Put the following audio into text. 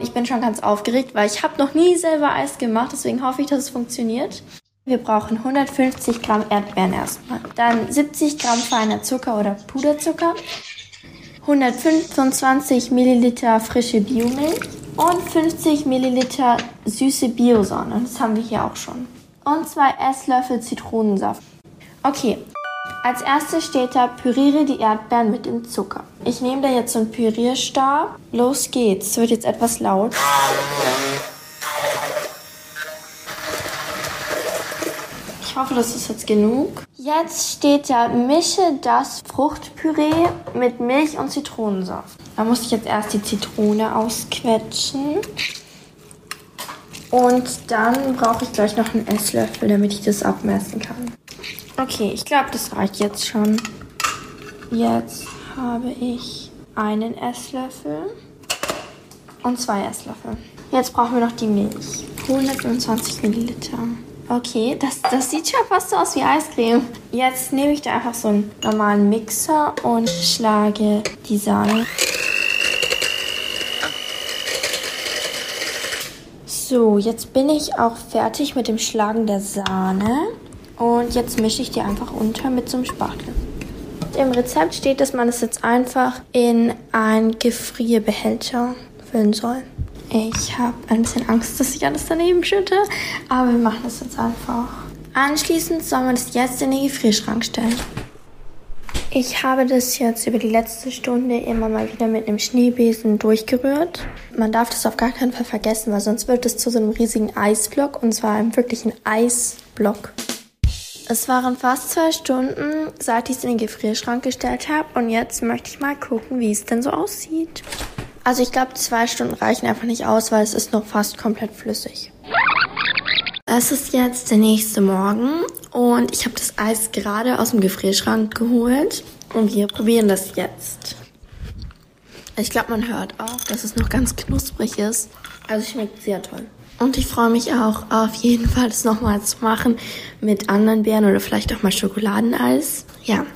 Ich bin schon ganz aufgeregt, weil ich habe noch nie selber Eis gemacht, deswegen hoffe ich, dass es funktioniert. Wir brauchen 150 Gramm Erdbeeren erstmal, dann 70 Gramm feiner Zucker oder Puderzucker, 125 Milliliter frische Biomilch und 50 Milliliter süße Biosahne. Das haben wir hier auch schon. Und zwei Esslöffel Zitronensaft. Okay, als erstes steht da, püriere die Erdbeeren mit dem Zucker. Ich nehme da jetzt so einen Pürierstab. Los geht's. Es wird jetzt etwas laut. Ich hoffe, das ist jetzt genug. Jetzt steht da, mische das Fruchtpüree mit Milch und Zitronensaft. Da muss ich jetzt erst die Zitrone ausquetschen. Und dann brauche ich gleich noch einen Esslöffel, damit ich das abmessen kann. Okay, ich glaube, das reicht jetzt schon. Jetzt habe ich einen Esslöffel und zwei Esslöffel. Jetzt brauchen wir noch die Milch. 125 Milliliter. Okay, das, das sieht schon fast so aus wie Eiscreme. Jetzt nehme ich da einfach so einen normalen Mixer und schlage die Sahne. So, jetzt bin ich auch fertig mit dem Schlagen der Sahne. Und jetzt mische ich die einfach unter mit so einem Spatel. Im Rezept steht, dass man es jetzt einfach in ein Gefrierbehälter füllen soll. Ich habe ein bisschen Angst, dass ich alles daneben schütte, aber wir machen das jetzt einfach. Anschließend soll man das jetzt in den Gefrierschrank stellen. Ich habe das jetzt über die letzte Stunde immer mal wieder mit einem Schneebesen durchgerührt. Man darf das auf gar keinen Fall vergessen, weil sonst wird es zu so einem riesigen Eisblock und zwar einem wirklichen Eisblock. Es waren fast zwei Stunden, seit ich es in den Gefrierschrank gestellt habe. Und jetzt möchte ich mal gucken, wie es denn so aussieht. Also ich glaube, zwei Stunden reichen einfach nicht aus, weil es ist noch fast komplett flüssig. Es ist jetzt der nächste Morgen und ich habe das Eis gerade aus dem Gefrierschrank geholt und wir probieren das jetzt. Ich glaube, man hört auch, dass es noch ganz knusprig ist. Also schmeckt sehr toll. Und ich freue mich auch auf jeden Fall, das nochmal zu machen mit anderen Beeren oder vielleicht auch mal Schokoladeneis. Ja,